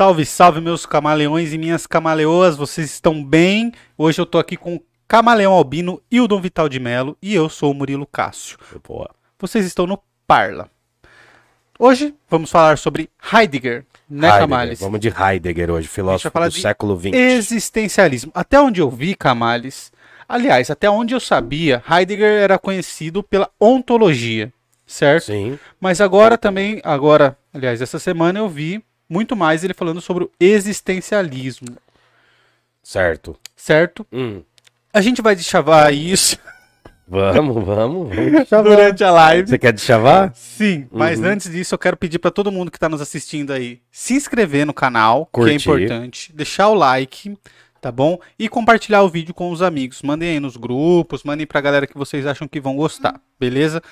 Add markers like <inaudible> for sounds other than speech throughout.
Salve, salve, meus camaleões e minhas camaleoas, vocês estão bem? Hoje eu tô aqui com o Camaleão Albino e o Dom Vital de Melo e eu sou o Murilo Cássio. Boa. Vocês estão no Parla. Hoje vamos falar sobre Heidegger, né, Heidegger. Camales? Vamos de Heidegger hoje, filósofo do século XX. Existencialismo. Até onde eu vi, Camales, aliás, até onde eu sabia, Heidegger era conhecido pela ontologia, certo? Sim. Mas agora também, agora, aliás, essa semana eu vi muito mais ele falando sobre o existencialismo, Certo. certo? Hum. A gente vai deschavar isso Vamos, vamos, vamos <laughs> durante a live. Você quer de chavar? Sim, mas Uhum. antes disso eu quero pedir para todo mundo que está nos assistindo aí se inscrever no canal, que é Curtir. importante, deixar o like, tá bom? E compartilhar o vídeo com os amigos. Mandem aí nos grupos, mandem pra galera que vocês acham que vão gostar, beleza?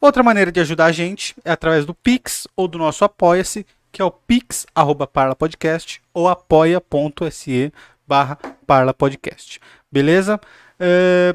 Outra maneira de ajudar a gente é através do Pix ou do nosso Apoia-se, que é o pix@parlapodcast ou apoia.se barra parlapodcast, beleza? É,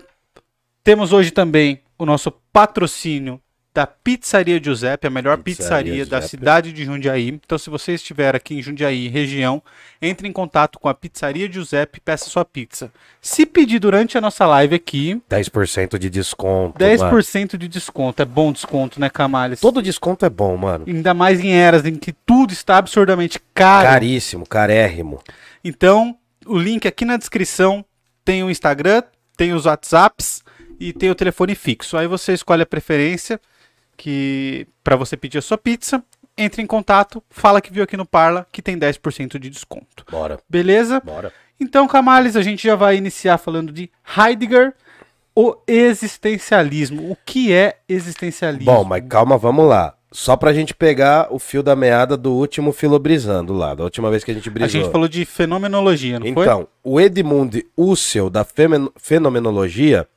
temos hoje também o nosso patrocínio da Pizzaria Giuseppe, a melhor Pizzaria pizzaria da cidade de Jundiaí. Então, se você estiver aqui em Jundiaí, região, entre em contato com a Pizzaria Giuseppe e peça sua pizza. Se pedir durante a nossa live aqui, 10% de desconto. mano. 10% de desconto. É bom desconto, né, Camales? Todo desconto é bom, mano. Ainda mais em eras em que tudo está absurdamente caro. Caríssimo, carérrimo. Então, o link aqui na descrição tem o Instagram, tem os WhatsApps e tem o telefone fixo. Aí você escolhe a preferência que para você pedir a sua pizza, entre em contato, fala que viu aqui no Parla que tem 10% de desconto. Bora, Beleza? bora. Então, Camales, a gente já vai iniciar falando de Heidegger, o existencialismo. O que é existencialismo? Bom, mas calma, vamos lá. Só pra gente pegar o fio da meada do último filobrizando lá, da última vez que a gente a brisou. gente falou de fenomenologia, não foi? Então, o Edmund Husserl da fenomenologia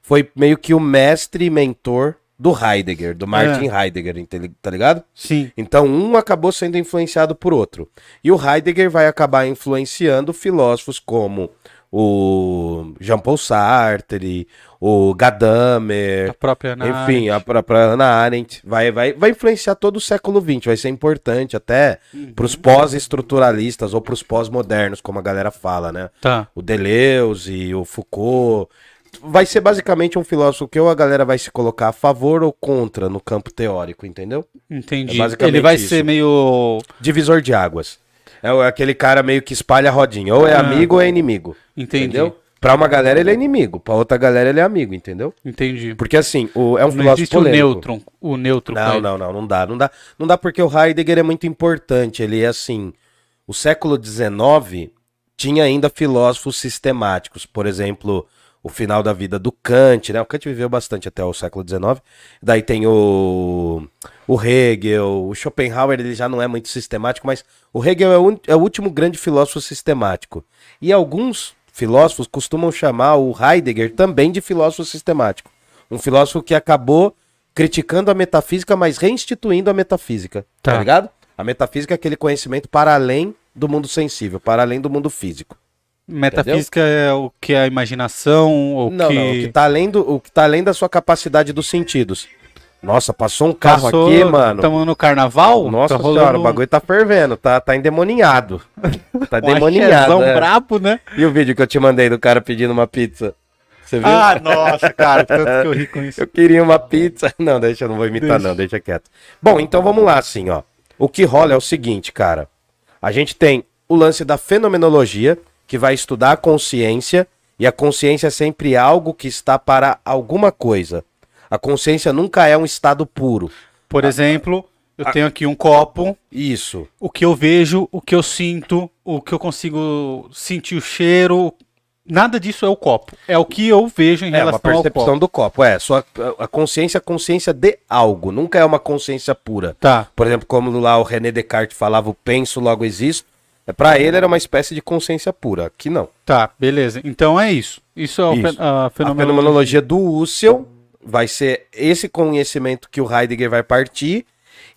foi meio que o mestre e mentor do Heidegger, do Martin É. Heidegger, tá ligado? Sim. Então, um acabou sendo influenciado por outro. E o Heidegger vai acabar influenciando filósofos como o Jean-Paul Sartre, o A Gadamer, própria Ana enfim, a própria Hannah Arendt. Vai, vai, vai influenciar todo o século XX, vai ser importante até para os pós-estruturalistas ou para os pós-modernos, como a galera fala, né? Tá. O Deleuze, o Foucault. Vai ser basicamente um filósofo que ou a galera vai se colocar a favor ou contra no campo teórico, entendeu? Entendi. É basicamente Ele vai isso. ser meio. Divisor de águas. É o- aquele cara meio que espalha a rodinha. Ou é Ah. amigo ou é inimigo. Entendi. Entendeu? Pra uma galera ele é inimigo, pra outra galera ele é amigo, entendeu? Entendi. Porque assim, o, é um Não filósofo existe o. O neutro. Não, não, não, não dá, não dá. Não dá porque o Heidegger é muito importante. Ele é assim, o século XIX tinha ainda filósofos sistemáticos, por exemplo, o final da vida do Kant, né? O Kant viveu bastante até o século XIX. Daí tem o, o Hegel, o Schopenhauer, ele já não é muito sistemático, mas o Hegel é o, é o último grande filósofo sistemático. E alguns filósofos costumam chamar o Heidegger também de filósofo sistemático. Um filósofo que acabou criticando a metafísica, mas reinstituindo a metafísica. Tá, Tá. ligado? A metafísica é aquele conhecimento para além do mundo sensível, para além do mundo físico. Metafísica é o que é a imaginação, ou Não, que... não, o que tá além do, o que tá além da sua capacidade dos sentidos. Nossa, passou um carro Passou, aqui, mano. Estamos no carnaval? Nossa tá senhora, o bagulho tá fervendo, tá, tá endemoninhado. <laughs> Tá um endemoniado. axézão é. brabo, né? E o vídeo que eu te mandei do cara pedindo uma pizza? Você viu? Ah, nossa, cara, tanto que eu ri com <laughs> isso. Eu queria uma pizza. <laughs> Não, deixa, eu não vou imitar, não, deixa quieto. Bom, então vamos lá, assim, ó. O que rola é o seguinte, cara. A gente tem o lance da fenomenologia, que vai estudar a consciência, e a consciência é sempre algo que está para alguma coisa. A consciência nunca é um estado puro. Por exemplo, eu tenho aqui um copo, Isso. o que eu vejo, o que eu sinto, o que eu consigo sentir o cheiro, nada disso é o copo. É o que eu vejo em É uma relação ao percepção copo. do copo. É, sua, a consciência é consciência de algo, nunca é uma consciência pura. Tá. Por exemplo, como lá o René Descartes falava, o penso, logo existo. É, para ele era uma espécie de consciência pura. Aqui não. Tá, beleza. Então é isso. Isso é Isso. a A fenomenologia. fenomenologia do Husserl vai ser esse conhecimento que o Heidegger vai partir.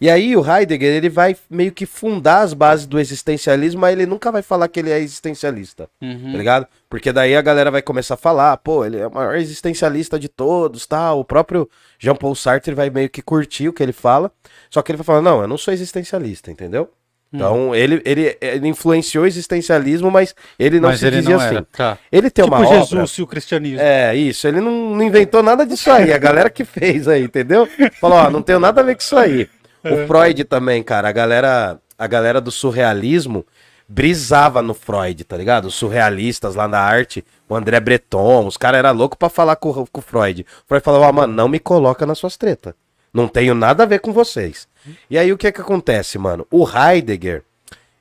E aí o Heidegger ele vai meio que fundar as bases do existencialismo, mas ele nunca vai falar que ele é existencialista, Uhum. tá ligado? Porque daí a galera vai começar a falar, pô, ele é o maior existencialista de todos, tal. O próprio Jean-Paul Sartre vai meio que curtir o que ele fala, só que ele vai falar, não, eu não sou existencialista, entendeu? Então, ele, ele, ele influenciou o existencialismo, mas ele não Mas se ele dizia não assim. Tá. Ele tem tipo uma Jesus obra... e o cristianismo. É, isso. Ele não, não inventou nada disso aí. A galera que fez aí, entendeu? Falou, ó, não tem nada a ver com isso aí. O Freud também, cara. A galera, a galera do surrealismo brisava no Freud, tá ligado? Os surrealistas lá na arte, o André Breton, os caras eram loucos pra falar com, o- com o Freud. O Freud falou, ó, mano, não me coloca nas suas tretas. Não tenho nada a ver com vocês. E aí o que que acontece, mano? O Heidegger,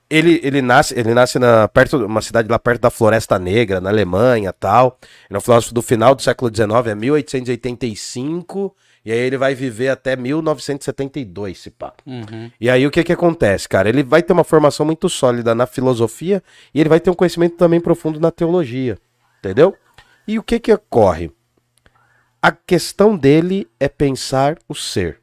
ele, ele nasce, ele nasce na perto uma cidade lá perto da Floresta Negra, na Alemanha, tal. Ele é um filósofo do final do século XIX, é 1885, e aí ele vai viver até 1972, se pá. Uhum. E aí o que que acontece, cara? Ele vai ter uma formação muito sólida na filosofia e ele vai ter um conhecimento também profundo na teologia, entendeu? E o que que ocorre? A questão dele é pensar o ser.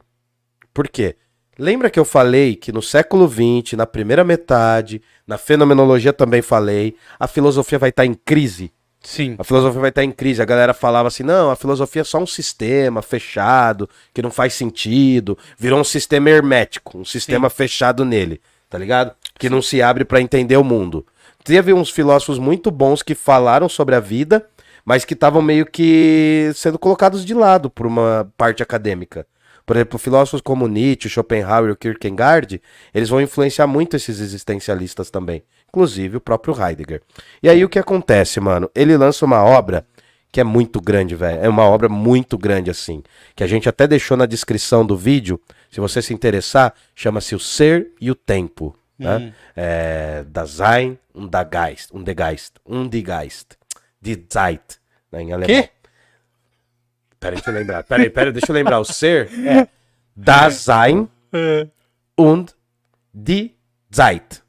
Por quê? Lembra que eu falei que no século XX, na primeira metade, na fenomenologia também falei, a filosofia vai estar em crise? Sim. A filosofia vai estar em crise. A galera falava assim: não, a filosofia é só um sistema fechado, que não faz sentido. Virou um sistema hermético, um sistema fechado nele, tá ligado? Que não se abre para entender o mundo. Teve uns filósofos muito bons que falaram sobre a vida, mas que estavam meio que sendo colocados de lado por uma parte acadêmica. Por exemplo, filósofos como Nietzsche, Schopenhauer e Kierkegaard, eles vão influenciar muito esses existencialistas também. Inclusive o próprio Heidegger. E aí o que acontece, mano? Ele lança uma obra que é muito grande, velho. É uma obra muito grande, assim. Que a gente até deixou na descrição do vídeo. Se você se interessar, chama-se O Ser e o Tempo. Né? É, das Sein und der Geist. Und der Geist. Und die Geist. Die Zeit. Né, em alemão. Quê? Peraí, deixa eu lembrar. Peraí, peraí, deixa eu lembrar. O ser é das Sein É. und die Zeit.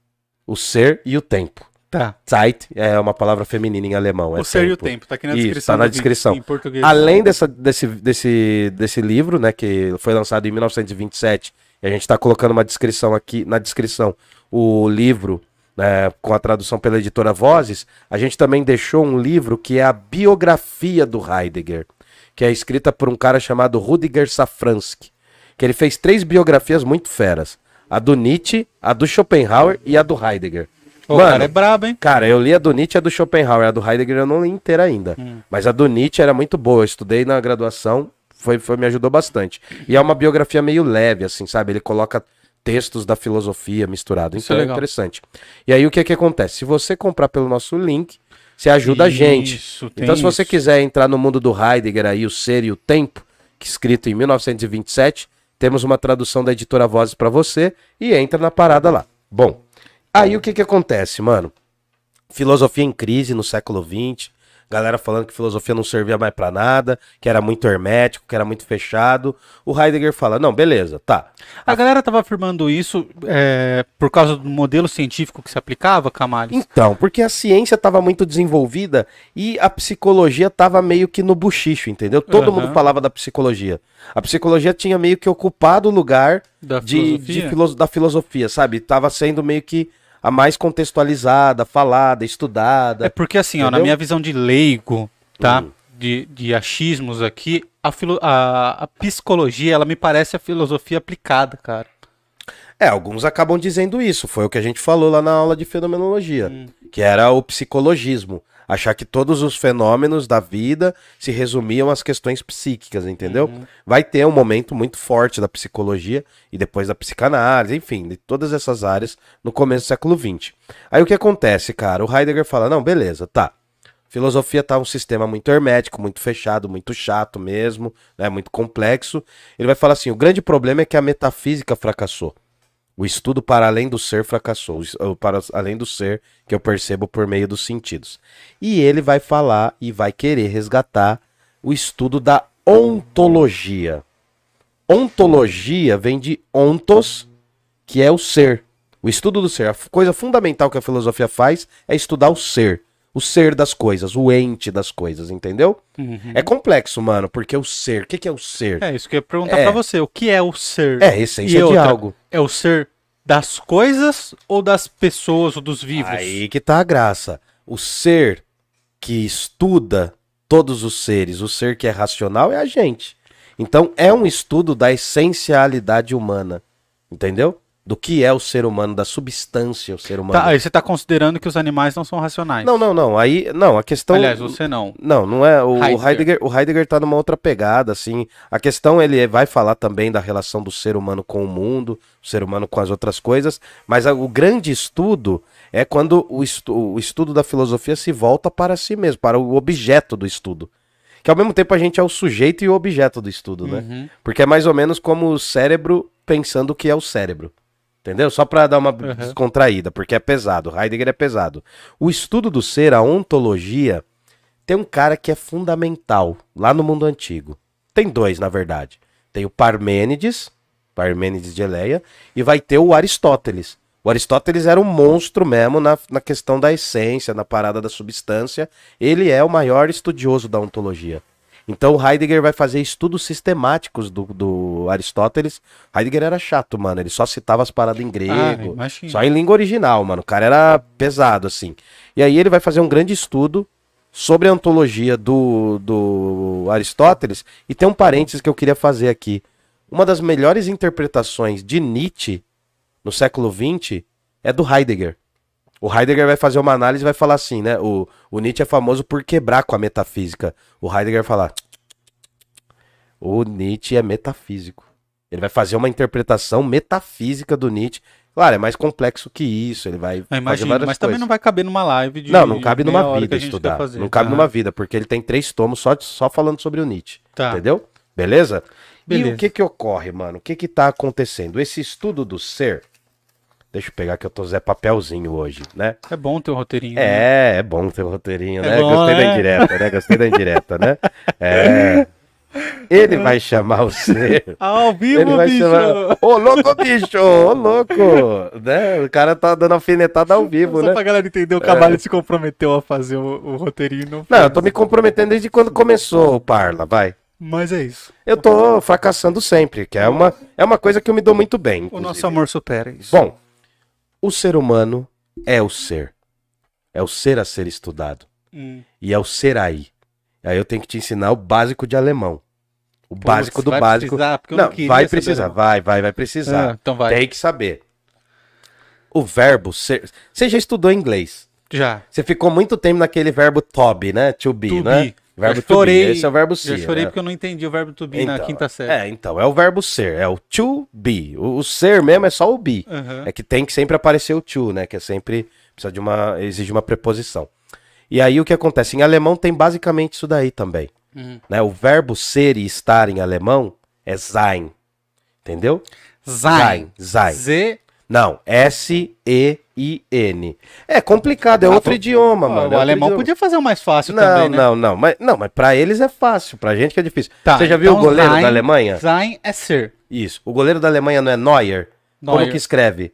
O ser e o tempo. Tá. Zeit é uma palavra feminina em alemão. é o ser e o tempo. Tá aqui na Isso, descrição. tá na vídeo, descrição. Em português. Além dessa, desse, desse, desse livro, né, que foi lançado em 1927, e a gente está colocando uma descrição aqui, na descrição, o livro, né, com a tradução pela editora Vozes, a gente também deixou um livro que é a biografia do Heidegger, que é escrita por um cara chamado Rudiger Safransky, que ele fez três biografias muito feras, a do Nietzsche, a do Schopenhauer e a do Heidegger. O cara é brabo, hein? Cara, eu li a do Nietzsche e a do Schopenhauer. A do Heidegger eu não li inteira ainda. Mas a do Nietzsche era muito boa. Eu estudei na graduação, foi, foi, me ajudou bastante. E é uma biografia meio leve, assim, sabe? Ele coloca textos da filosofia misturado. Isso Então é é, interessante. E aí o que que acontece? Se você comprar pelo nosso link, você ajuda a gente. Isso, Então se você isso. quiser entrar no mundo do Heidegger aí, o ser e o tempo, que escrito em 1927, temos uma tradução da editora Vozes pra você e entra na parada lá. Bom, aí o que que acontece, mano? Filosofia em crise no século XX. Galera falando que filosofia não servia mais pra nada, que era muito hermético, que era muito fechado. O Heidegger fala: não, beleza, tá. A galera tava afirmando isso é, por causa do modelo científico que se aplicava, Camales? Então, porque a ciência estava muito desenvolvida e a psicologia estava meio que no buchicho, entendeu? Todo Aham. mundo falava da psicologia. A psicologia tinha meio que ocupado o lugar Da de, filosofia? de da filosofia, sabe? Tava sendo meio que a mais contextualizada, falada, estudada. É porque assim, ó, na Entendeu? minha visão de leigo, tá? Hum. De, de achismos aqui, a, filo- a, a psicologia, ela me parece a filosofia aplicada, cara. É, alguns acabam dizendo isso. Foi o que a gente falou lá na aula de fenomenologia, Hum. que era o psicologismo. Achar que todos os fenômenos da vida se resumiam às questões psíquicas, entendeu? Uhum. Vai ter um momento muito forte da psicologia e depois da psicanálise, enfim, de todas essas áreas no começo do século XX. Aí o que acontece, cara? O Heidegger fala: não, beleza, tá. Filosofia tá um sistema muito hermético, muito fechado, muito chato mesmo, né, muito complexo. Ele vai falar assim: o grande problema é que a metafísica fracassou. O estudo para além do ser fracassou, para além do ser que eu percebo por meio dos sentidos. E ele vai falar e vai querer resgatar o estudo da ontologia. Ontologia vem de ontos, que é o ser. O estudo do ser. A coisa fundamental que a filosofia faz é estudar o ser. O ser das coisas, o ente das coisas, entendeu? É complexo, mano, porque o ser. O que, que é o ser? É, isso que eu ia perguntar É. pra você. O que é o ser? É a essência E de outra, algo. É o ser das coisas ou das pessoas ou dos vivos? Aí que tá a graça. O ser que estuda todos os seres, o ser que é racional é a gente. Então é um estudo da essencialidade humana. Entendeu? Do que é o ser humano, da substância o ser humano. Tá, aí você tá considerando que os animais não são racionais. Não, não, não. Aí, não, a questão. Aliás, você não. Não, não é. O Heidegger. Heidegger, o Heidegger tá numa outra pegada, assim. A questão, ele vai falar também da relação do ser humano com o mundo, o ser humano com as outras coisas, mas o grande estudo é quando o, estu- o estudo da filosofia se volta para si mesmo, para o objeto do estudo. Que ao mesmo tempo a gente é o sujeito e o objeto do estudo, né? Uhum. Porque é mais ou menos como o cérebro pensando o que é o cérebro. Entendeu? Só pra dar uma Uhum. descontraída, porque é pesado. Heidegger é pesado. O estudo do ser, a ontologia, tem um cara que é fundamental lá no mundo antigo. Tem dois, na verdade. Tem o Parmênides, Parmênides de Eleia, e vai ter o Aristóteles. O Aristóteles era um monstro mesmo na, na questão da essência, na parada da substância. Ele é o maior estudioso da ontologia. Então Heidegger vai fazer estudos sistemáticos do, do Aristóteles. Heidegger era chato, mano. Ele só citava as paradas em Ah, grego. imagina. só em língua original, mano. O cara era pesado, assim. E aí ele vai fazer um grande estudo sobre a ontologia do, do Aristóteles. E tem um parênteses que eu queria fazer aqui. Uma das melhores interpretações de Nietzsche no século XX é do Heidegger. O Heidegger vai fazer uma análise e vai falar assim, né? O, o Nietzsche é famoso por quebrar com a metafísica. O Heidegger vai falar. O Nietzsche é metafísico. Ele vai fazer uma interpretação metafísica do Nietzsche. Claro, é mais complexo que isso. Ele vai Eu fazer imagino, várias mas também coisas. não vai caber numa live de. Não, não cabe numa vida quer estudar. fazer. Não cabe Tá. numa vida, porque ele tem três tomos só, só falando sobre o Nietzsche. Tá. Entendeu? Beleza? E Beleza. o que que ocorre, mano? O que que tá acontecendo? Esse estudo do ser. Deixa eu pegar que eu tô Zé Papelzinho hoje, né? É bom ter um roteirinho. né? É, é bom ter um roteirinho, É né? bom, Gostei da né? indireta, né? Gostei da indireta, né? <laughs> É. Ele vai chamar o ser. Ao vivo, Ele vai bicho! chamar. Ô, louco, bicho! Ô, louco! Né? O cara tá dando alfinetada ao vivo, Só né? pra galera entender, o Cavalho se comprometeu a fazer o, o roteirinho. Não, Não, eu tô me comprometendo desde quando começou o Parla, vai. Mas é isso. Eu tô fracassando sempre, que é uma, é uma coisa que eu me dou muito bem. O inclusive. nosso amor supera isso. Bom, o ser humano é o ser. É o ser a ser estudado. Hum. E é o ser aí. Aí eu tenho que te ensinar o básico de alemão. O básico do vai básico. precisar, porque eu não, não vai saber precisar, alemão. vai, vai, vai precisar. Ah, então vai. Tem que saber. O verbo ser. Você já estudou inglês. Já. Você ficou muito tempo naquele verbo to be, né? To be, To né? be. Verbo Eu to be. Esse é o verbo ser. chorei né? porque eu não entendi o verbo to be na Então, quinta série. É, então, é o verbo ser, é o to be. O, o ser mesmo é só o be. Aham. É que tem que sempre aparecer o to, né? Que é sempre precisa de uma exige uma preposição. E aí o que acontece? Em alemão tem basicamente isso daí também, Uhum. né? O verbo ser e estar em alemão é sein. Entendeu? Sein. Sein. Z. Não, S E I N. É complicado, é outro pô, idioma, mano. é o outro alemão idioma. podia fazer o mais fácil Não, também, né? não, não, mas não, mas para eles é fácil, pra gente que é difícil. Tá, Você já viu então o goleiro sein- da Alemanha? Sein é ser. Isso. O goleiro da Alemanha não é Neuer? Como Neuer. que escreve?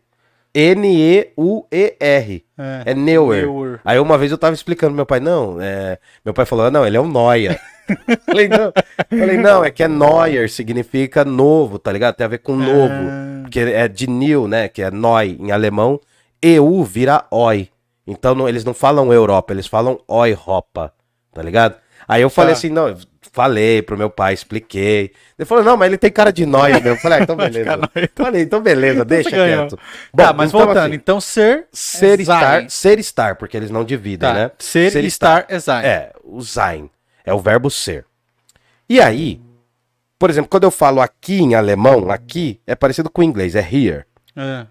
N-E-U-E-R. É Neuer. Neuer. Aí uma vez eu tava explicando pro meu pai, não, é... meu pai falou, não, ele é um Neuer. <laughs> falei, não. falei, não, é que é Neuer, significa novo, tá ligado? Tem a ver com novo. Ah. Porque é de new, né, que é Neu em alemão. EU vira Oi. Então não- eles não falam Europa, eles falam Europa, tá ligado? Aí eu falei Tá. assim, não, eu falei pro meu pai, expliquei. Ele falou, não, mas ele tem cara de nóia mesmo. Eu falei, ah, então <laughs> beleza. nóia. Falei, então beleza, <laughs> deixa você ganhou. quieto. tá, Bom, mas então, voltando. assim, então, ser. ser é estar, sein. ser estar, porque eles não dividem, Tá. né? Ser, e estar é sein. É, o sein. É o verbo ser. E aí, por exemplo, quando eu falo aqui em alemão, aqui é parecido com o inglês, é here. É.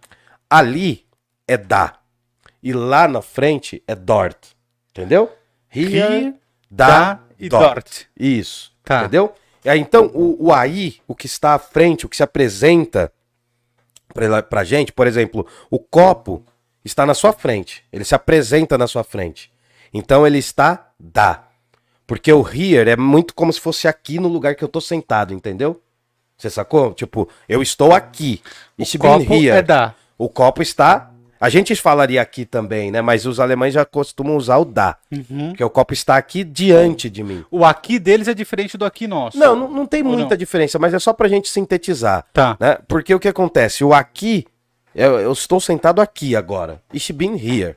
Ali é da. E lá na frente é dort. Entendeu? Here, da, da e dort. Isso. Tá. Entendeu? E então, o, o aí, o que está à frente, o que se apresenta pra, pra gente, por exemplo, o copo está na sua frente. Ele se apresenta na sua frente. Então ele está da. Porque o here é muito como se fosse aqui no lugar que eu tô sentado, entendeu? Você sacou? Tipo, eu estou aqui. O copo here. é da. O copo está. A gente falaria aqui também, né? Mas os alemães já costumam usar o da. Uhum. Porque o copo está aqui diante de mim. O aqui deles é diferente do aqui nosso. Não, não, não tem Ou muita não? diferença, mas é só pra gente sintetizar. Tá. Né? Porque o que acontece? O aqui, eu, eu estou sentado aqui agora. Ich bin here.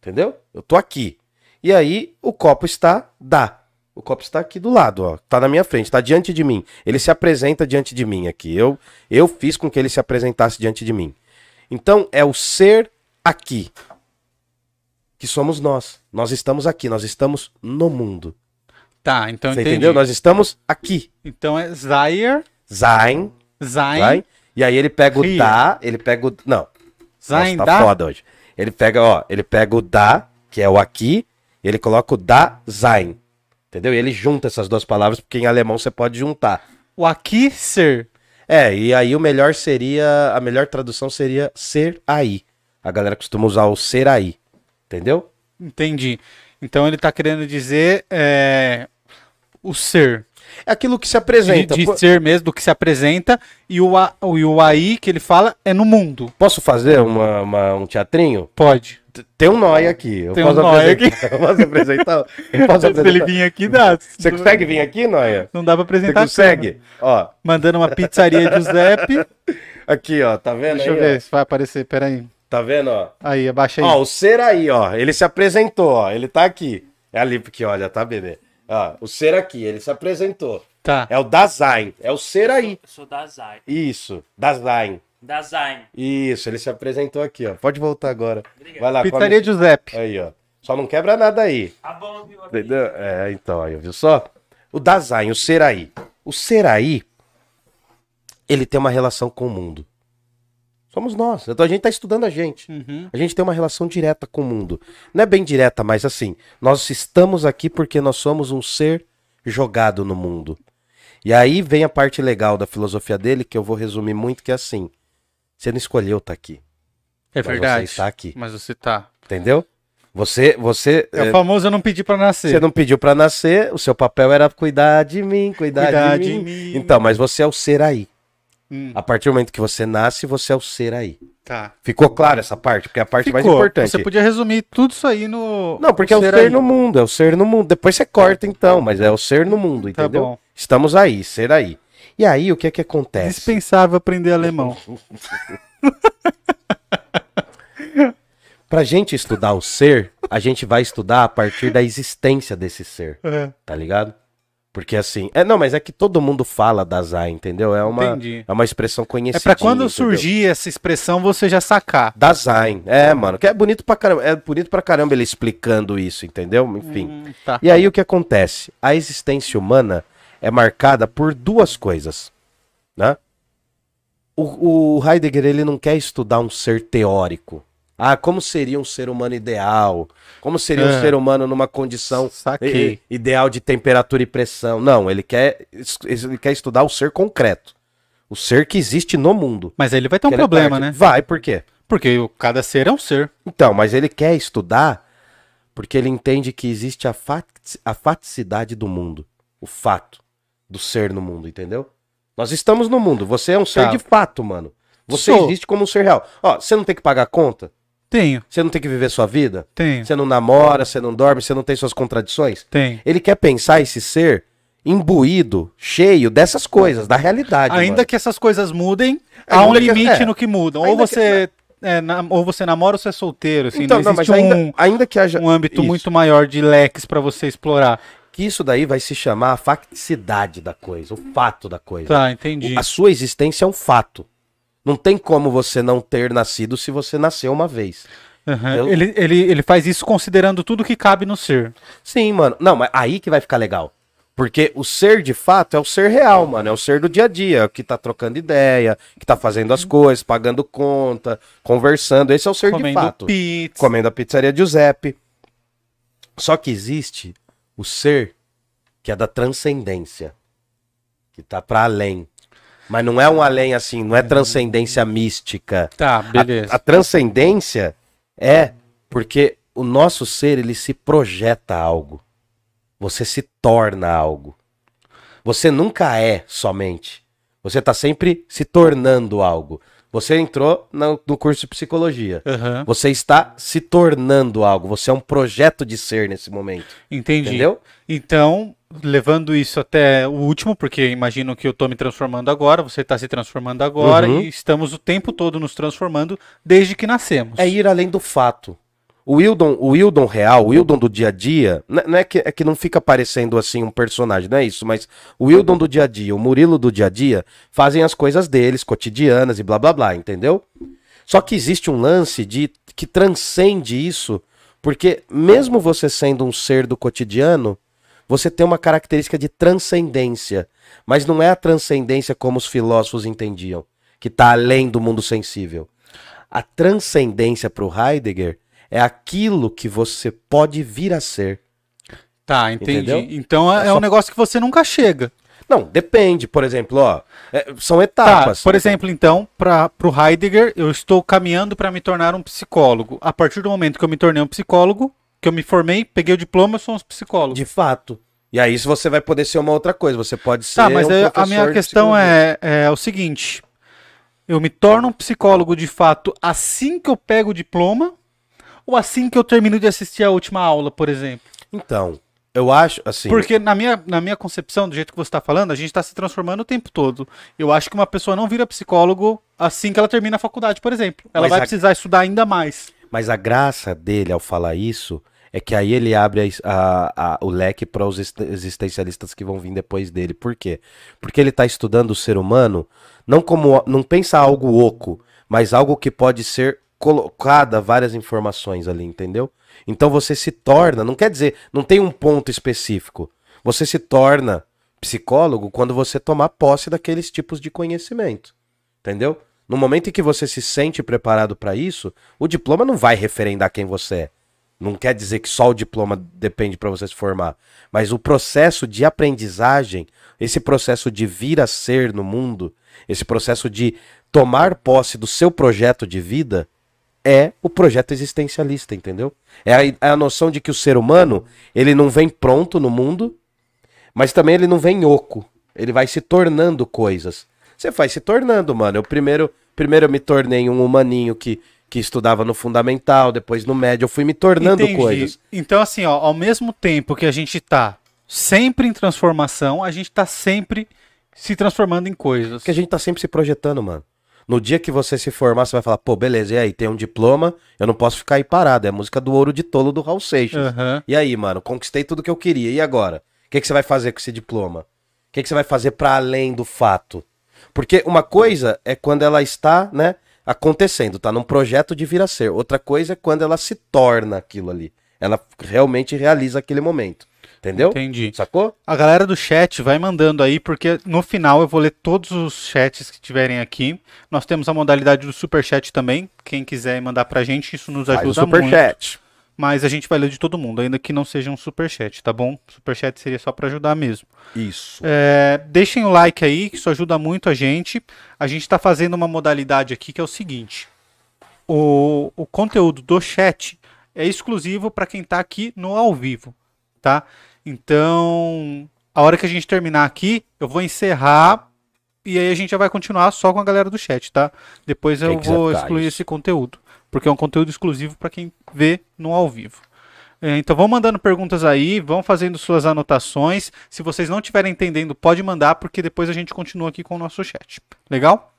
Entendeu? Eu tô aqui. E aí, o copo está da. O copo está aqui do lado, ó. Tá na minha frente, tá diante de mim. Ele se apresenta diante de mim aqui. Eu, eu fiz com que ele se apresentasse diante de mim. Então é o ser aqui. Que somos nós. Nós estamos aqui, nós estamos no mundo. Tá, então Você entendi. entendeu? Nós estamos aqui. Então é Sein, Zain, vai. E aí ele pega o da, ele pega o. Não, Zain Nossa, tá da. foda hoje. Ele pega, ó, ele pega o da, que é o aqui, e ele coloca o da sein. Entendeu? E ele junta essas duas palavras, porque em alemão você pode juntar. O aqui ser. É, e aí o melhor seria, a melhor tradução seria ser aí. A galera costuma usar o ser aí. Entendeu? Entendi. Então ele tá querendo dizer é, o ser. É aquilo que se De, apresenta. de Pô, ser mesmo, do que se apresenta. E o, a, o, e o aí que ele fala é no mundo. Posso fazer uma, uma- um teatrinho? Pode. T- Tem um nóia aqui. Eu Tem um posso nóia apresentar. <laughs> Eu posso apresentar? Eu posso <laughs> Se ele apresentar? vir aqui, dá. Você consegue vir aqui, Noia? Não dá pra Você apresentar. consegue? Ó, Mandando uma pizzaria Giuseppe. <laughs> aqui, ó, tá vendo Deixa eu aí, ver ó? se vai aparecer. Pera aí. Tá vendo, ó? Aí, abaixa aí. Ó, o ser aí, ó. Ele se apresentou, ó. Ele tá aqui. É ali porque olha, tá, bebê? Ó, o ser aqui, ele se apresentou. Tá. É o Dasein. É o ser aí. Eu sou da Zai. Isso. Dasein. Da Zain. Isso, ele se apresentou aqui, ó. Pode voltar agora. Obrigado. Vai lá, Pizzaria come... Giuseppe. Aí, ó. Só não quebra nada aí. Tá bom, viu? Entendeu? É, então, aí, viu só? O Dasein, o ser aí. O ser aí, ele tem uma relação com o mundo. Somos nós. Então a gente tá estudando a gente. Uhum. A gente tem uma relação direta com o mundo. Não é bem direta, mas assim, nós estamos aqui porque nós somos um ser jogado no mundo. E aí vem a parte legal da filosofia dele, que eu vou resumir muito, que é assim: você não escolheu estar aqui. É verdade. Você está aqui. Mas você tá. Entendeu? Você, você, É, é, o famoso eu não pedi pra nascer. você não pediu pra nascer, o seu papel era cuidar de mim, cuidar, Cuidar de, de mim. mim. Então, mas você é o ser aí. Hum, A partir do momento que você nasce, você é o ser aí. tá. Ficou claro essa parte? Porque é a parte mais Ficou. importante. Você podia resumir tudo isso aí no. Não, porque é o ser aí. no mundo, é o ser no mundo. Depois você corta então, mas é o ser no mundo, Tá entendeu? bom. Estamos aí, ser aí. E aí, o que é que acontece? Dispensável aprender alemão. <laughs> Pra gente estudar o ser, a gente vai estudar a partir da existência desse ser, É, tá ligado? Porque assim, é não, mas é que todo mundo fala da Zai, entendeu? É uma Entendi. é uma expressão é conhecida. pra quando surgir essa expressão você já sacar. da Zayn. É, mano, que é bonito pra caramba, é bonito pra caramba ele explicando isso, entendeu? Enfim. Hum, tá. E aí o que acontece? A existência humana é marcada por duas coisas, né? O, o Heidegger ele não quer estudar um ser teórico. Ah, como seria um ser humano ideal? Como seria um É. ser humano numa condição Saquei. ideal de temperatura e pressão? Não, ele quer, ele quer estudar o ser concreto. O ser que existe no mundo. Mas ele vai ter um é problema, parte- né? Vai, por quê? Porque cada ser é um ser. Então, mas ele quer estudar porque ele entende que existe a, fati- a faticidade do mundo. O fato do ser no mundo, entendeu? Nós estamos no mundo. Você é um ser Tá. de fato, mano. Você Sou. existe como um ser real. Ó, você não tem que pagar conta? Tenho, Você não tem que viver sua vida? tenho, Você não namora, você não dorme, você não tem suas contradições? tenho. Ele quer pensar esse ser imbuído, cheio dessas coisas, da realidade. Ainda mano. que essas coisas mudem, há Ainda um limite é. no que mudam. Ou Ainda que- você, é, na- ou você namora ou você é solteiro. Assim, Então, não não, mas ainda, um, ainda que haja. um âmbito Isso. muito maior de leques pra você explorar. Que isso daí vai se chamar a facticidade da coisa, o fato da coisa. Tá, entendi. A sua existência é um fato. Não tem como você não ter nascido se você nasceu uma vez. Eu- Ele, ele, ele faz isso considerando tudo que cabe no ser. Sim, mano. Não, mas aí que vai ficar legal. Porque o ser de fato é o ser real, mano. É o ser do dia a dia, é que tá trocando ideia, que tá fazendo as coisas, pagando conta, conversando. Esse é o ser de comendo fato. pizza. Comendo a pizzaria Giuseppe. Só que existe o ser que é da transcendência, que tá para além. Mas não é um além assim, não é transcendência mística. Tá, A- beleza. A, transcendência é porque o nosso ser ele se projeta a algo. Você se torna algo. Você nunca é somente. Você tá sempre se tornando algo. Você entrou no, no curso de psicologia. Aham, Você está se tornando algo. Você é um projeto de ser nesse momento. Entendi. Entendeu? Então, levando isso até o último, porque imagino que eu tô me transformando agora, você tá se transformando agora Uhum. e estamos o tempo todo nos transformando desde que nascemos. É ir além do fato. O Wildon, o Wildon real, o Wildon do dia a dia, não é que, é que não fica parecendo assim um personagem, não é isso, mas o Wildon do dia a dia, o Murilo do dia a dia, fazem as coisas deles, cotidianas e blá blá blá, entendeu? Só que existe um lance de que transcende isso, porque mesmo você sendo um ser do cotidiano, você tem uma característica de transcendência, mas não é a transcendência como os filósofos entendiam, que está além do mundo sensível. A transcendência para o Heidegger é aquilo que você pode vir a ser. Tá, entendi. Entendeu? Então é, É é um só- negócio que você nunca chega. Não, depende, por exemplo, ó, é, são Tá, etapas. por exemplo, então, para o Heidegger, eu estou caminhando para me tornar um psicólogo. A partir do momento que eu me tornei um psicólogo, que eu me formei, peguei o diploma, eu sou um psicólogo. De fato. E aí isso você vai poder ser uma outra coisa. Você pode ser. Tá, mas um aí a minha questão é, é o seguinte: eu me torno um psicólogo de fato assim que eu pego o diploma ou assim que eu termino de assistir a última aula, por exemplo? Então, eu acho assim. Porque na minha, na minha concepção, do jeito que você está falando, a gente está se transformando o tempo todo. Eu acho que uma pessoa não vira psicólogo assim que ela termina a faculdade, por exemplo. Ela vai a- precisar estudar ainda mais. Mas a graça dele ao falar isso é que aí ele abre a a- o leque para os ex- existencialistas que vão vir depois dele. Por quê? Porque ele está estudando o ser humano não como não pensa algo oco, mas algo que pode ser colocada várias informações ali, entendeu? Então você se torna, não quer dizer, não tem um ponto específico. Você se torna psicólogo quando você tomar posse daqueles tipos de conhecimento. Entendeu? No momento em que você se sente preparado para isso, o diploma não vai referendar quem você é. Não quer dizer que só o diploma depende para você se formar, mas o processo de aprendizagem, esse processo de vir a ser no mundo, esse processo de tomar posse do seu projeto de vida, é o projeto existencialista, entendeu? É a, é a noção de que o ser humano, ele não vem pronto no mundo, mas também ele não vem oco. Ele vai se tornando coisas. Você vai se tornando, mano. Eu primeiro, primeiro eu me tornei um humaninho que, que estudava no fundamental, depois no médio, eu fui me tornando Entendi. coisas. Então, assim, ó, ao mesmo tempo que a gente tá sempre em transformação, a gente tá sempre se transformando em coisas. Porque a gente tá sempre se projetando, mano. No dia que você se formar, você vai falar, pô, beleza, e aí, tem um diploma, eu não posso ficar aí parado. É a música do Ouro de Tolo do Raul Seixas. Aham. E aí, mano, conquistei tudo que eu queria. E agora? O que, que você vai fazer com esse diploma? O que, que você vai fazer para além do fato? Porque uma coisa é quando ela está, né, acontecendo, tá num projeto de vir a ser. Outra coisa é quando ela se torna aquilo ali. Ela realmente realiza aquele momento. Entendeu? Entendi. Sacou? A galera do chat vai mandando aí, porque no final eu vou ler todos os chats que tiverem aqui. Nós temos a modalidade do super chat também. Quem quiser mandar pra gente, isso nos Faz o ajuda muito. superchat. Mas a gente vai ler de todo mundo, ainda que não seja um super chat, tá bom? Super chat seria só pra ajudar mesmo. Isso. É, deixem o like aí, que isso ajuda muito a gente. A gente está fazendo uma modalidade aqui que é o seguinte: o, o conteúdo do chat é exclusivo para quem está aqui no ao vivo, tá? Então, a hora que a gente terminar aqui, eu vou encerrar e aí a gente já vai continuar só com a galera do chat, tá? Depois eu vou excluir isso. esse conteúdo, porque é um conteúdo exclusivo para quem vê no ao vivo. É, Então vão mandando perguntas aí, vão fazendo suas anotações. Se vocês não estiverem entendendo, pode mandar, porque depois a gente continua aqui com o nosso chat. Legal?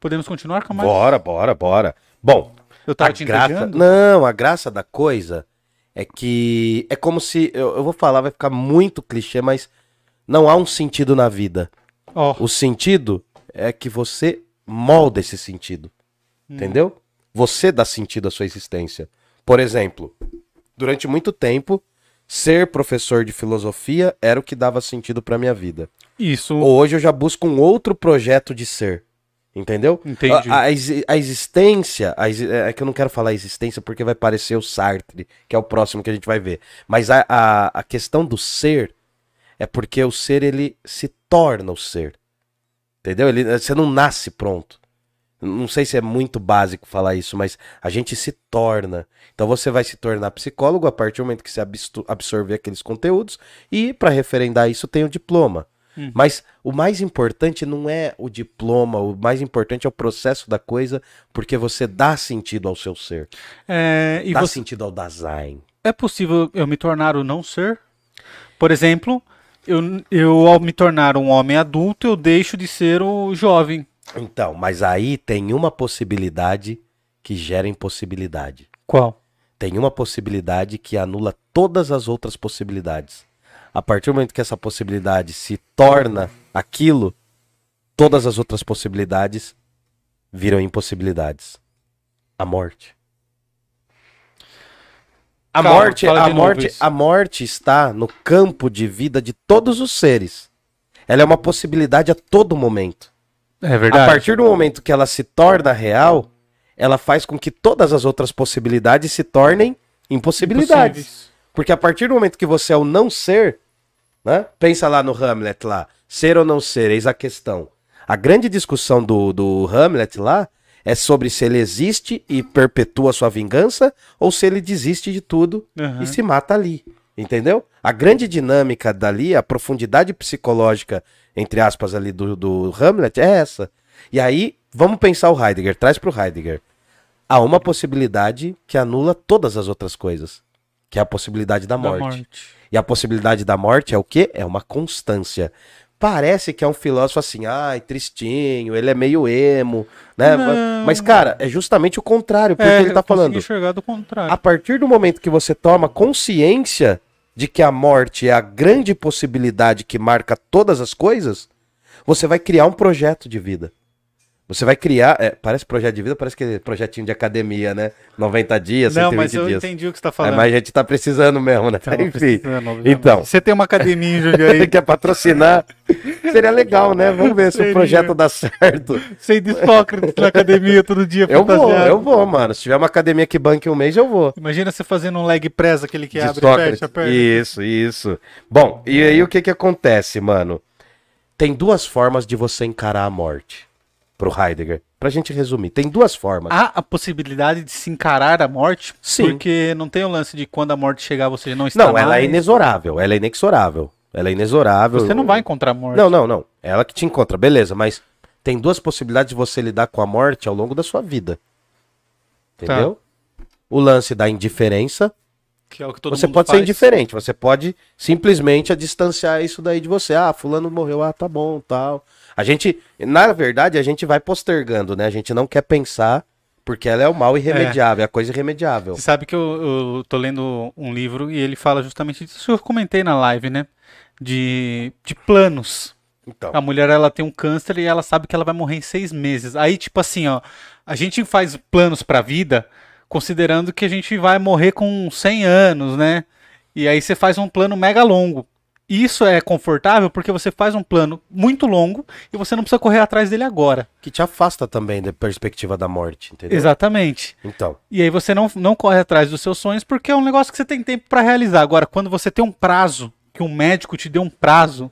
Podemos continuar, Camargo? Bora, bora, bora. Bom, Eu a tava te graça... Não, a graça da coisa é que é como se. Eu, eu vou falar, vai ficar muito clichê, mas não há um sentido na vida. Ó, O sentido é que você molda esse sentido. Entendeu? Você dá sentido à sua existência. Por exemplo, durante muito tempo, ser professor de filosofia era o que dava sentido pra minha vida. isso. Hoje eu já busco um outro projeto de ser. Entendeu? Entendi. A, a a existência, a exi- é que eu não quero falar existência porque vai parecer o Sartre, que é o próximo que a gente vai ver. Mas a, a, a questão do ser é porque o ser ele se torna o ser. Entendeu? Ele, você não nasce pronto. Não sei se é muito básico falar isso, mas a gente se torna. Então você vai se tornar psicólogo a partir do momento que você absorver aqueles conteúdos e para referendar isso tem o diploma. Uhum. Mas o mais importante não é o diploma, o mais importante é o processo da coisa, porque você dá sentido ao seu ser. É, dá você, sentido ao design. é possível eu me tornar o não ser? Por exemplo, eu, eu ao me tornar um homem adulto, eu deixo de ser o jovem. Então, mas aí tem uma possibilidade que gera impossibilidade. Qual? Tem uma possibilidade que anula todas as outras possibilidades. A partir do momento que essa possibilidade se torna aquilo, todas as outras possibilidades viram impossibilidades. A morte. A Calma, morte, a morte, a morte está no campo de vida de todos os seres. Ela é uma possibilidade a todo momento. É A partir do momento que ela se torna real, ela faz com que todas as outras possibilidades se tornem impossibilidades. Impossíveis. Porque a partir do momento que você é o não ser, né? Pensa lá no Hamlet lá, ser ou não ser, eis a questão. A grande discussão do, do Hamlet lá é sobre se ele existe e perpetua sua vingança ou se ele desiste de tudo Aham. e se mata ali. Entendeu? A grande dinâmica dali, a profundidade psicológica, entre aspas, ali do, do Hamlet é essa. E aí, vamos pensar o Heidegger, traz pro Heidegger. Há uma possibilidade que anula todas as outras coisas, que é a possibilidade da Da morte. morte. E a possibilidade da morte é o quê? É uma constância. Parece que é um filósofo assim, ai, tristinho, ele é meio emo, né? Não. Mas, cara, é justamente o contrário, porque É, ele tá falando. enxergar do contrário. A partir do momento que você toma consciência de que a morte é a grande possibilidade que marca todas as coisas, você vai criar um projeto de vida. Você vai criar. é, parece projeto de vida, parece que é projetinho de academia, né? 90 dias, Não, 120 mas eu dias. entendi o que você tá É, falando. mas a gente tá precisando mesmo, né? Tava Enfim. precisando, obviamente. Então. Você tem uma academia em Jundiaí, <laughs> quer patrocinar? Seria legal, né? Vamos ver se Seria. o projeto dá certo. de Sócrates na academia todo dia Eu vou, fantasiado. eu vou, mano. Se tiver uma academia que banque um mês, eu vou. Imagina você fazendo um leg press, aquele que De abre e fecha, aperta. Isso, isso. Bom, e aí o que que acontece, mano? Tem duas formas de você encarar a morte. Pro Heidegger. Pra gente resumir. Tem duas formas. Há a possibilidade de se encarar a morte, Sim. porque não tem o lance de quando a morte chegar você não está não, ela é mais. inexorável. Ela é inexorável. Ela é inexorável. Você não vai encontrar a morte. Não, não, não. Ela que te encontra, beleza. Mas tem duas possibilidades de você lidar com a morte ao longo da sua vida. Entendeu? O lance da indiferença. Que é o que todo você mundo pode faz. ser indiferente. Você pode simplesmente a distanciar isso daí de você. Ah, fulano morreu. Ah, tá bom, tal. A gente, na verdade, a gente vai postergando, né? A gente não quer pensar porque ela é o mal irremediável, é, a coisa irremediável. Você sabe que eu, eu tô lendo um livro e ele fala justamente disso eu comentei na live, né? De, de planos. Então, A mulher, ela tem um câncer e ela sabe que ela vai morrer em seis meses. Aí, tipo assim, ó, a gente faz planos pra vida considerando que a gente vai morrer com 100 anos, né? E aí você faz um plano mega longo. Isso é confortável porque você faz um plano muito longo e você não precisa correr atrás dele agora. que te afasta também da perspectiva da morte, entendeu? Exatamente. Então, E aí você não, não corre atrás dos seus sonhos porque é um negócio que você tem tempo pra realizar. Agora, quando você tem um prazo, que um médico te deu um prazo,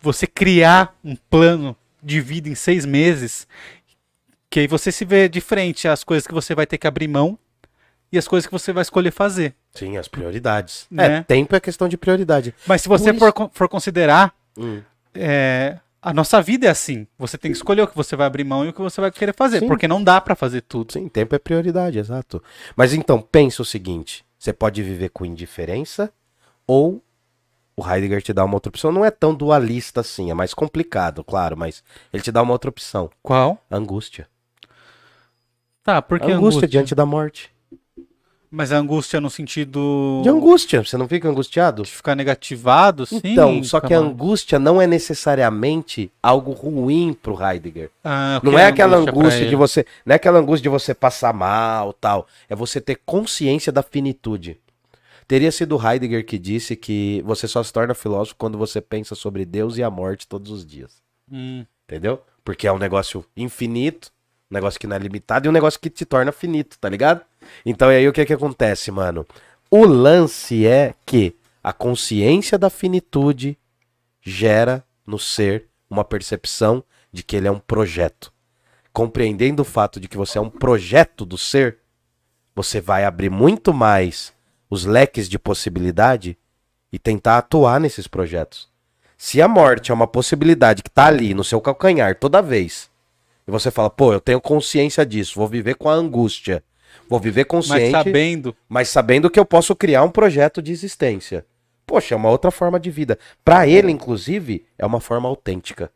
você criar um plano de vida em seis meses, que aí você se vê de frente às coisas que você vai ter que abrir mão e as coisas que você vai escolher fazer. Sim, as prioridades. Né? É, tempo é questão de prioridade. Mas se você Por for, for considerar, Hum. é, a nossa vida é assim. Você tem que escolher o que você vai abrir mão e o que você vai querer fazer, Sim. porque não dá pra fazer tudo. Sim, tempo é prioridade, exato. Mas então, pensa o seguinte: você pode viver com indiferença ou o Heidegger te dá uma outra opção. Não é tão dualista assim, é mais complicado, claro, mas ele te dá uma outra opção: Qual? angústia. Tá, porque angústia, angústia, diante da morte. Mas a angústia no sentido De angústia, você não fica angustiado? de ficar negativado, sim. Então, só que a angústia não é necessariamente algo ruim pro Heidegger. Ah, Não que é aquela angústia de você, não é aquela angústia de você passar mal, tal. É você ter consciência da finitude. Teria sido Heidegger que disse que você só se torna filósofo quando você pensa sobre Deus e a morte todos os dias. Hum, Entendeu? Porque é um negócio infinito, um negócio que não é limitado e um negócio que te torna finito, tá ligado? Então, e aí o que que acontece, mano? O lance é que a consciência da finitude gera no ser uma percepção de que ele é um projeto. Compreendendo o fato de que você é um projeto do ser, você vai abrir muito mais os leques de possibilidade e tentar atuar nesses projetos. Se a morte é uma possibilidade que tá ali no seu calcanhar toda vez, e você fala, pô, eu tenho consciência disso, vou viver com a angústia, vou viver mas consciente, mas, sabendo, sabendo que eu posso criar um projeto de existência. Poxa, é uma outra forma de vida. Pra ele, inclusive, é uma forma autêntica.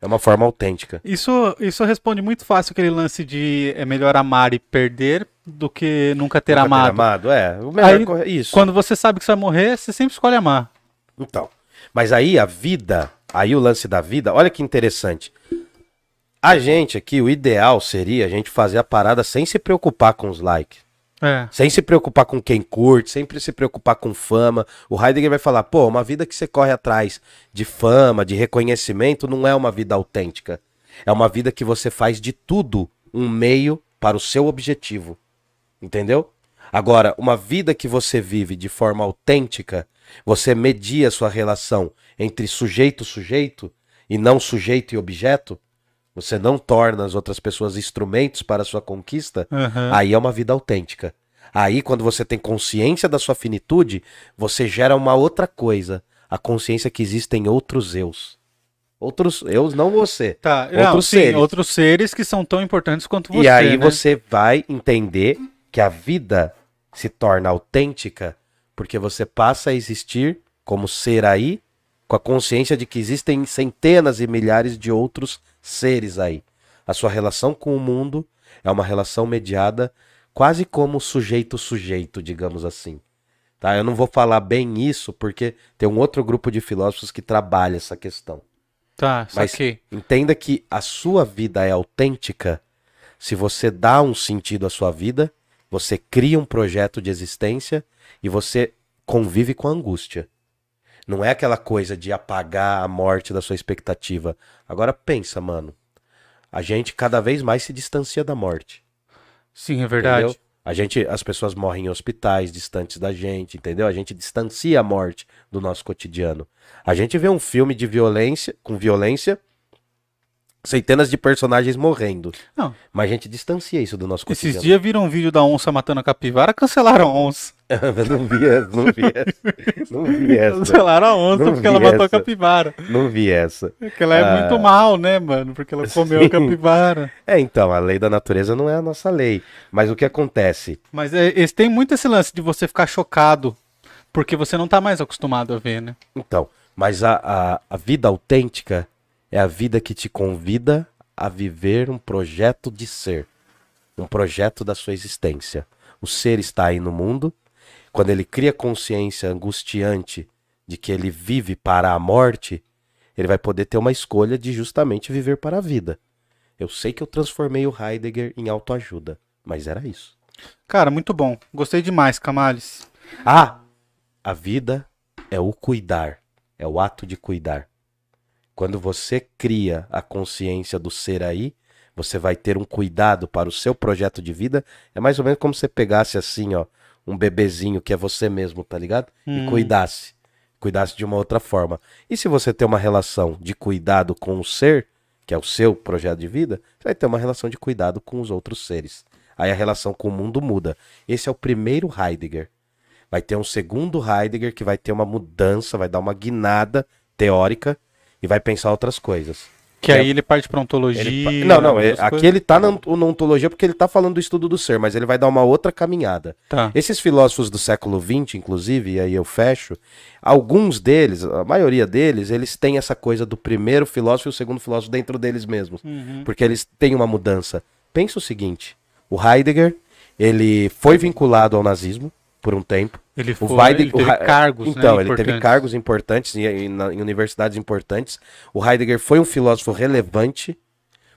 É uma forma autêntica. isso, isso responde muito fácil aquele lance de é melhor amar e perder do que nunca ter Nunca amado. amado, é. O melhor Aí, isso. Quando você sabe que você vai morrer, você sempre escolhe amar. Então, mas aí a vida, aí o lance da vida, olha que interessante. A gente aqui, o ideal seria a gente fazer a parada sem se preocupar com os likes. É. Sem se preocupar com quem curte, sempre se preocupar com fama. O Heidegger vai falar, pô, uma vida que você corre atrás de fama, de reconhecimento, não é uma vida autêntica. É uma vida que você faz de tudo um meio para o seu objetivo. Entendeu? Agora, uma vida que você vive de forma autêntica, você media a sua relação entre sujeito e sujeito e não sujeito e objeto, você não torna as outras pessoas instrumentos para a sua conquista, Aham. aí é uma vida autêntica. Aí, quando você tem consciência da sua finitude, você gera uma outra coisa. A consciência que existem outros eus. Outros eus, não você. Tá, Outros não, sim, seres. outros seres que são tão importantes quanto você. e aí né? você vai entender que a vida se torna autêntica porque você passa a existir como ser aí, com a consciência de que existem centenas e milhares de outros seres aí. A sua relação com o mundo é uma relação mediada quase como sujeito-sujeito, digamos assim. Tá? Eu não vou falar bem isso porque tem um outro grupo de filósofos que trabalha essa questão. Tá, Mas saquei. entenda que a sua vida é autêntica se você dá um sentido à sua vida, você cria um projeto de existência e você convive com a angústia. Não é aquela coisa de apagar a morte da sua expectativa. Agora pensa, mano. A gente cada vez mais se distancia da morte. Sim, é verdade. Entendeu? A gente, as pessoas morrem em hospitais distantes da gente, entendeu? A gente distancia a morte do nosso cotidiano. A gente vê um filme de violência, com violência, centenas de personagens morrendo. Não, Mas a gente distancia isso do nosso esses cotidiano. dias viram um vídeo da onça matando a capivara, cancelaram a onça. <laughs> não vi essa, não vi essa. Não vi <laughs> essa. Cancelaram a onça Não porque ela matou a capivara. Não vi essa. Porque ela é Ah. muito mal, né, mano? Porque ela comeu a Sim. capivara. É, então, a lei da natureza não é a nossa lei. Mas o que acontece? Mas é, esse, tem muito esse lance de você ficar chocado. Porque você não tá mais acostumado a ver, né? Então, mas a, a, a vida autêntica é a vida que te convida a viver um projeto de ser, um projeto da sua existência. O ser está aí no mundo, quando ele cria consciência angustiante de que ele vive para a morte, ele vai poder ter uma escolha de justamente viver para a vida. Eu sei que eu transformei o Heidegger em autoajuda, mas era isso. Cara, muito bom. Gostei demais, Camales. Ah, a vida é o cuidar, é o ato de cuidar. Quando você cria a consciência do ser aí, você vai ter um cuidado para o seu projeto de vida. É mais ou menos como se você pegasse assim, ó, um bebezinho que é você mesmo, tá ligado? E Hum. cuidasse. Cuidasse de uma outra forma. E se você tem uma relação de cuidado com o ser, que é o seu projeto de vida, você vai ter uma relação de cuidado com os outros seres. Aí a relação com o mundo muda. Esse é o primeiro Heidegger. Vai ter um segundo Heidegger que vai ter uma mudança, vai dar uma guinada teórica e vai pensar outras coisas. Que É. aí ele parte pra ontologia. Ele não, não, outras aqui ele tá na, na ontologia porque ele tá falando do estudo do ser, mas ele vai dar uma outra caminhada. Tá. Esses filósofos do século XX, inclusive, e aí eu fecho, alguns deles, a maioria deles, eles têm essa coisa do primeiro filósofo e o segundo filósofo dentro deles mesmos. Uhum. Porque eles têm uma mudança. Pensa o seguinte: o Heidegger, ele foi vinculado ao nazismo por um tempo. Ele, foi, O Heidegger, ele teve o cargos, Então, né, ele teve cargos importantes em, em- em universidades importantes. O Heidegger foi um filósofo relevante,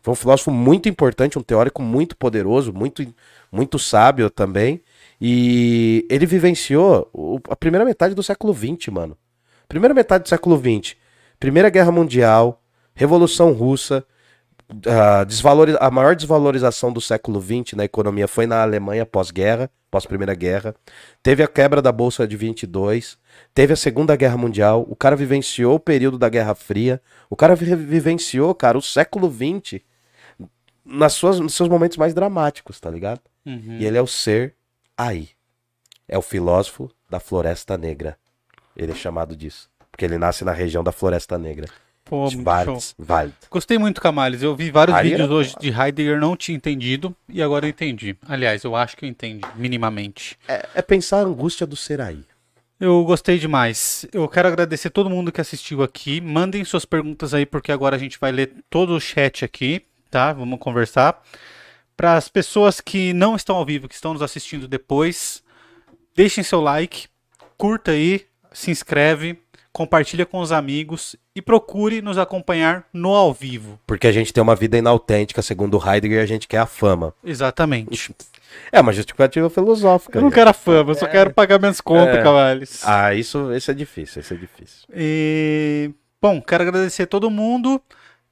foi um filósofo muito importante, um teórico muito poderoso, muito, muito sábio também. E ele vivenciou o- a primeira metade do século XX, mano. Primeira metade do século XX. Primeira Guerra Mundial, Revolução Russa, a, desvalori- a maior desvalorização do século XX na economia foi na Alemanha pós-guerra, pós-primeira guerra. Teve a quebra da Bolsa de 22, teve a Segunda Guerra Mundial, o cara vivenciou o período da Guerra Fria, o cara vi- vivenciou, cara, o século XX nas suas, nos seus momentos mais dramáticos, tá ligado? Uhum. E ele é o ser aí. É o filósofo da Floresta Negra. Ele é chamado disso. Porque ele nasce na região da Floresta Negra. Pô, show. Schwarzwald. Gostei muito, Camales. Eu vi vários Aí vídeos era hoje de Heidegger, não tinha entendido, e agora eu entendi. Aliás, eu acho que eu entendi, minimamente. É, é pensar a angústia do ser aí. Eu gostei demais. Eu quero agradecer todo mundo que assistiu aqui. Mandem suas perguntas aí, porque agora a gente vai ler todo o chat aqui, tá? Vamos conversar. Para as pessoas que não estão ao vivo, que estão nos assistindo depois, deixem seu like, curta aí, se inscreve, compartilha com os amigos e procure nos acompanhar no ao vivo. Porque a gente tem uma vida inautêntica, segundo Heidegger, e a gente quer a fama. Exatamente. É uma justificativa filosófica. Eu não quero a fama, eu só quero pagar minhas contas, É. Cavales. Ah, isso, esse é difícil, esse é difícil. E, bom, quero agradecer a todo mundo.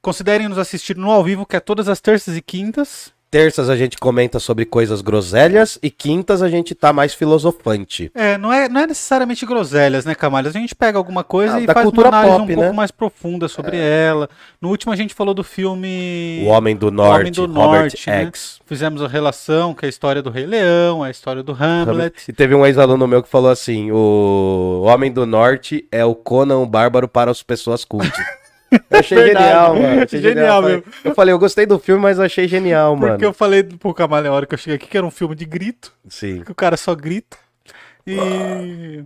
Considerem nos assistir no ao vivo, que é todas as terças e quintas. Terças a gente comenta sobre coisas groselhas e quintas a gente tá mais filosofante. É, não é, não é necessariamente groselhas, né, Camalhas? A gente pega alguma coisa Ah, e faz uma análise pop, um pouco né? mais profunda sobre ela. No último a gente falou do filme O Homem do O Norte, Homem do Robert Norte, né? X. Fizemos a relação, que é a história do Rei Leão, a história do Hamlet. E teve um ex-aluno meu que falou assim: o Homem do Norte é o Conan o Bárbaro para as pessoas cultas. <laughs> Eu achei Verdade. genial, mano. Achei Genial mesmo. Eu falei, eu gostei do filme, mas eu achei genial, Porque mano. eu falei pro Camalha a hora que eu cheguei aqui que era um filme de grito, Sim. que o cara só grita. E.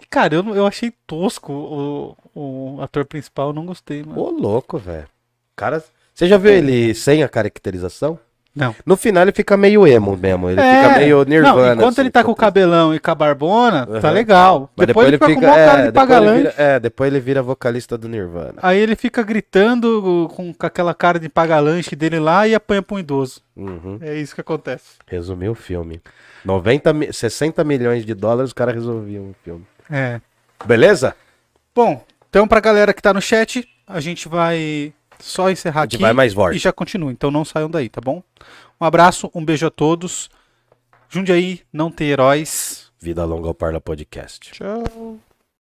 e, Cara, eu, eu achei tosco o, o ator principal, eu não gostei, mano. Ô, louco, velho. Cara, você já viu ele sem a caracterização? Não. No final ele fica meio emo mesmo. Ele É, fica meio nirvana. Não, enquanto assim, ele tá com o fica- cabelão e com a barbona, tá Aham. legal. Mas depois, ele fica, com uma é, cara de depois pagalante. vira- é, depois ele vira vocalista do Nirvana. Aí ele fica gritando com, com aquela cara de pagalanche dele lá e apanha pra um idoso. Uhum. É isso que acontece. Resumiu o filme. 90, mi- 60 milhões de dólares, o cara resolvia um filme. É. Beleza? Bom, então pra galera que tá no chat, a gente vai só encerrar A gente aqui vai mais forte. e já continua. Então não saiam daí, tá bom? Um abraço, um beijo a todos. Jundiaí, não tem heróis. Vida Longa ao Parla Podcast. Tchau.